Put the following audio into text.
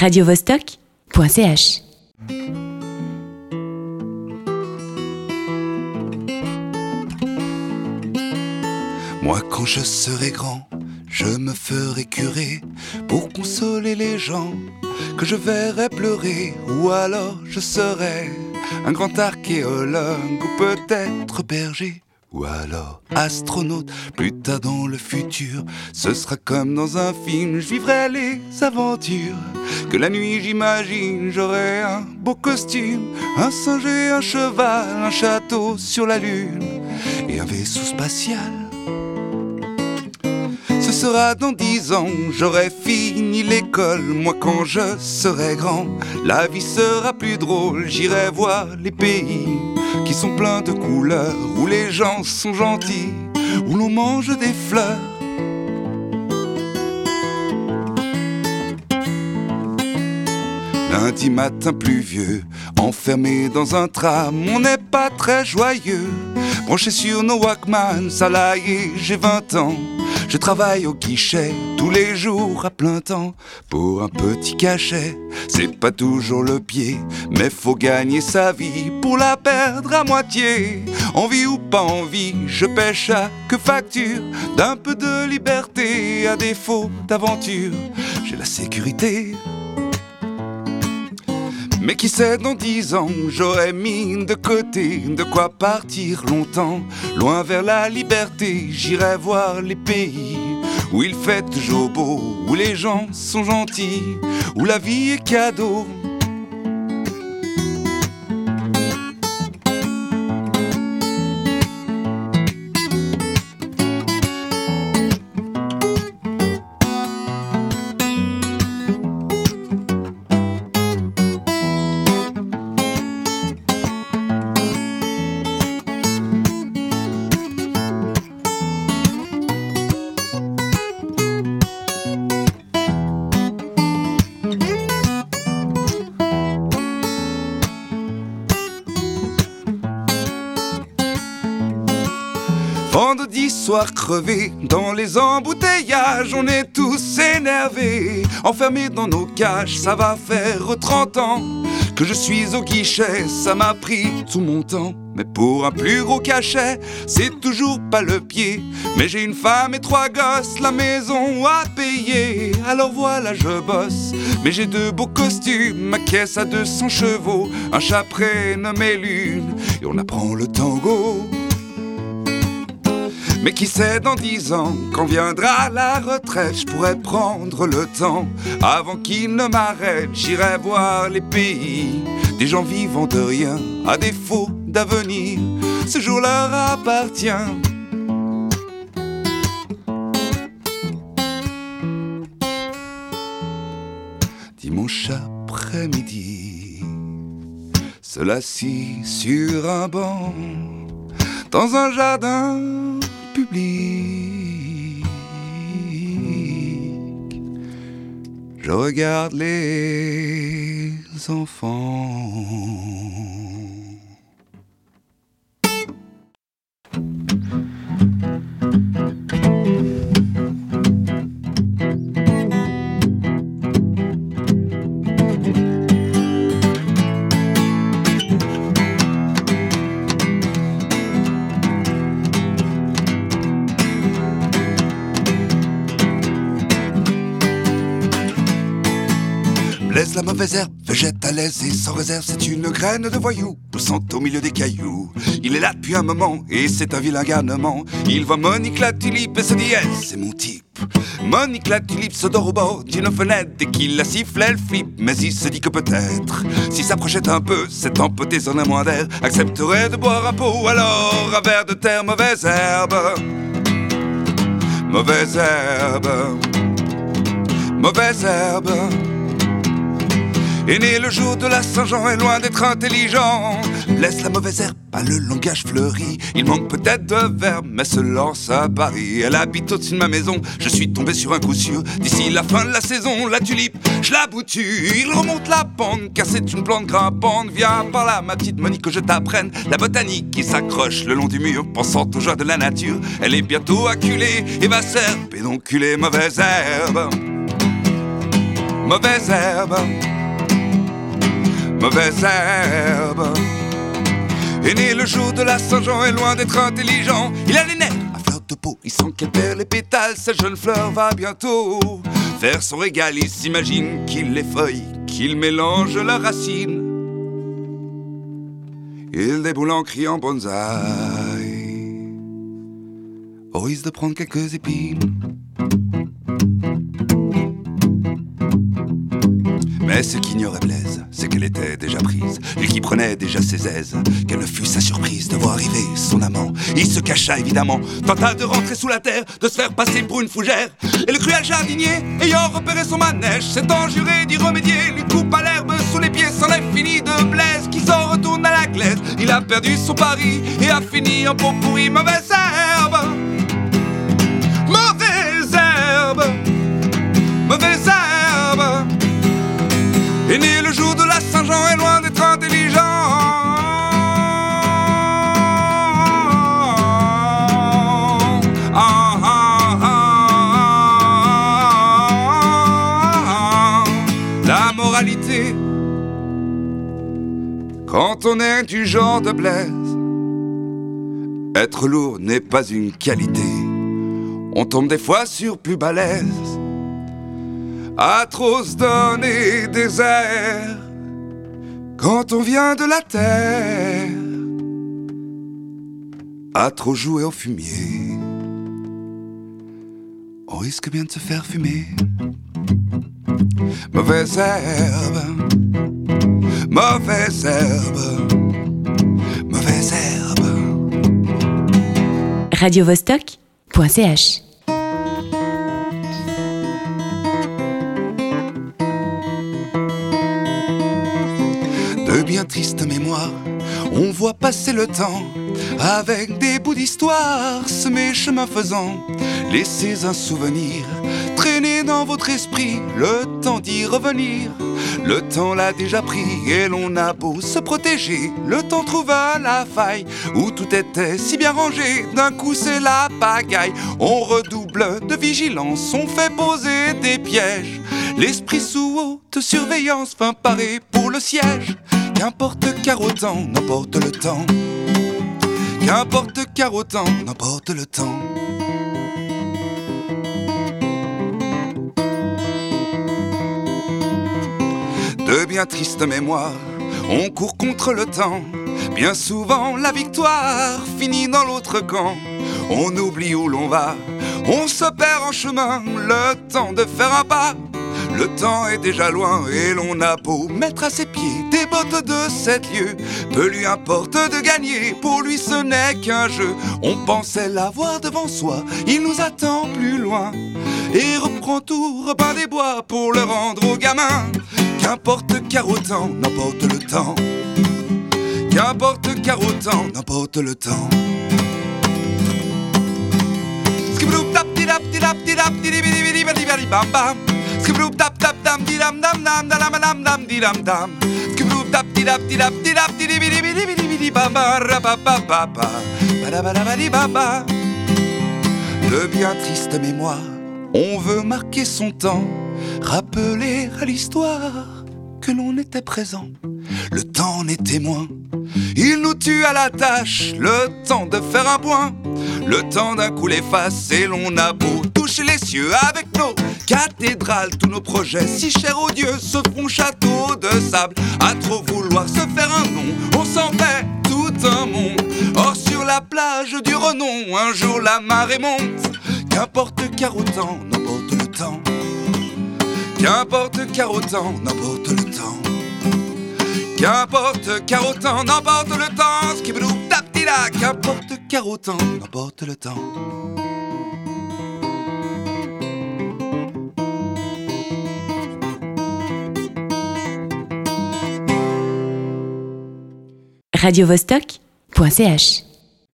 radiovostok.ch Moi, quand je serai grand, je me ferai curer pour consoler les gens que je verrai pleurer, ou alors je serai un grand archéologue, ou peut-être berger, ou alors astronaute. Plus tard dans le futur, ce sera comme dans un film, je vivrai les aventures. Que la nuit, j'imagine, j'aurai un beau costume, un singe et un cheval, un château sur la lune et un vaisseau spatial. Ce sera dans dix ans, j'aurai fini l'école. Moi, quand je serai grand, la vie sera plus drôle. J'irai voir les pays qui sont pleins de couleurs, où les gens sont gentils, où l'on mange des fleurs. Lundi matin pluvieux, enfermé dans un tram, on n'est pas très joyeux. Branché sur nos Walkman, ça j'ai 20 ans. Je travaille au guichet tous les jours à plein temps pour un petit cachet. C'est pas toujours le pied, mais faut gagner sa vie pour la perdre à moitié. Envie ou pas envie, je pêche à que facture d'un peu de liberté à défaut d'aventure. J'ai la sécurité. Mais qui sait, dans dix ans, j'aurais mis de côté de quoi partir longtemps. Loin vers la liberté, j'irai voir les pays où il fait toujours beau, où les gens sont gentils, où la vie est cadeau. Soir dans les embouteillages, on est tous énervés, enfermés dans nos cages, ça va faire 30 ans que je suis au guichet, ça m'a pris tout mon temps. Mais pour un plus gros cachet, c'est toujours pas le pied. Mais j'ai une femme et trois gosses, la maison à payer. Alors voilà, je bosse. Mais j'ai deux beaux costumes, ma caisse à 200 chevaux, un chapelet nommé Lune, et on apprend le tango. Mais qui sait dans dix ans, quand viendra la retraite, je pourrais prendre le temps avant qu'il ne m'arrête. J'irai voir les pays des gens vivant de rien, à défaut d'avenir. Ce jour leur appartient. Dimanche après-midi, seul assis sur un banc, dans un jardin Je regarde les enfants. Laisse la mauvaise herbe, végète à l'aise et sans réserve, c'est une graine de voyou, poussant au milieu des cailloux. Il est là depuis un moment et c'est un vilain garnement. Il voit Monique la tulipe et se dit, elle, c'est mon type. Monique la tulipe se dort au bord d'une fenêtre et qu'il la siffle, elle flippe. Mais il se dit que peut-être, s'il s'approchait un peu, cet empoté en un moins d'air, accepterait de boire un pot, alors un verre de terre, mauvaise herbe. Mauvaise herbe. Mauvaise herbe. Est né le jour de la Saint-Jean est loin d'être intelligent. Laisse la mauvaise herbe, pas le langage fleuri. Il manque peut-être de verbes, mais se lance à Paris. Elle habite au-dessus de ma maison, je suis tombé sur un coup sûr. D'ici la fin de la saison, la tulipe, je la bouture. Il remonte la pente, car c'est une plante grimpante. Viens par là, ma petite Monique, que je t'apprenne la botanique qui s'accroche le long du mur, pensant aux joies de la nature. Elle est bientôt acculée et va serre, pédonculée, mauvaise herbe mauvaise herbe, mauvaise herbe. Est né le jour de la Saint-Jean est loin d'être intelligent. Il a les nerfs à fleur de peau, il sent qu'elle perd les pétales. Sa jeune fleur va bientôt faire son régal. Il s'imagine qu'il les feuille, qu'il mélange leurs racines. Il déboule en criant bonsaï. Au risque de prendre quelques épines. Mais ce qu'ignorait Blaise, c'est qu'elle était déjà prise, lui qui prenait déjà ses aises. Quelle fut sa surprise de voir arriver son amant. Il se cacha évidemment, tenta de rentrer sous la terre, de se faire passer pour une fougère. Et le cruel jardinier, ayant repéré son manège, s'est enjuré d'y remédier, lui coupa l'herbe sous les pieds, s'en est fini de Blaise qui s'en retourne à la glaise. Il a perdu son pari et a fini en pot pourri, mauvaise herbe. Et né le jour de la Saint-Jean est loin d'être intelligent. Ah, ah, ah, La moralité, quand on est du genre de Blaise, être lourd n'est pas une qualité. On tombe des fois sur plus balèze à trop se donner des airs quand on vient de la terre, à trop jouer au fumier, on risque bien de se faire fumer. Mauvaise herbe, mauvaise herbe, mauvaise herbe. radiovostok.ch De bien tristes mémoires, on voit passer le temps avec des bouts d'histoire semés chemin faisant. Laissez un souvenir traîner dans votre esprit, le temps d'y revenir. Le temps l'a déjà pris et l'on a beau se protéger. Le temps trouva la faille où tout était si bien rangé. D'un coup, c'est la pagaille. On redouble de vigilance, on fait poser des pièges. L'esprit sous haute surveillance, fin paré pour le siège. Qu'importe car autant, n'importe le temps. Qu'importe car autant, n'importe le temps. De bien tristes mémoires, on court contre le temps. Bien souvent, la victoire finit dans l'autre camp. On oublie où l'on va, on se perd en chemin. Le temps de faire un pas, le temps est déjà loin et l'on a beau mettre à ses de sept lieues. Peu lui importe de gagner, pour lui ce n'est qu'un jeu. On pensait l'avoir devant soi, il nous attend plus loin. Et reprend tout Robin des Bois pour le rendre aux gamins. Qu'importe car n'importe le temps. Qu'importe car n'importe le temps. Skibloop tap tap dam didam dam dam dam dam tap baba. De bien triste mémoire, on veut marquer son temps, rappeler à l'histoire que l'on était présent. Le temps n'est témoin, il nous tue à la tâche, le temps de faire un point, le temps d'un coup l'efface et l'on a beau toucher les cieux avec nos cathédrales, tous nos projets si chers aux dieux se font château de sable. À trop vouloir se faire un nom, on s'en fait tout un monde. Or sur la plage du renom, un jour la marée monte. Qu'importe car n'importe le temps. Qu'importe car n'importe le temps. Qu'importe car autant, n'importe le temps. Skibidou tap. Qu'importe car n'importe le temps. radiovostok.ch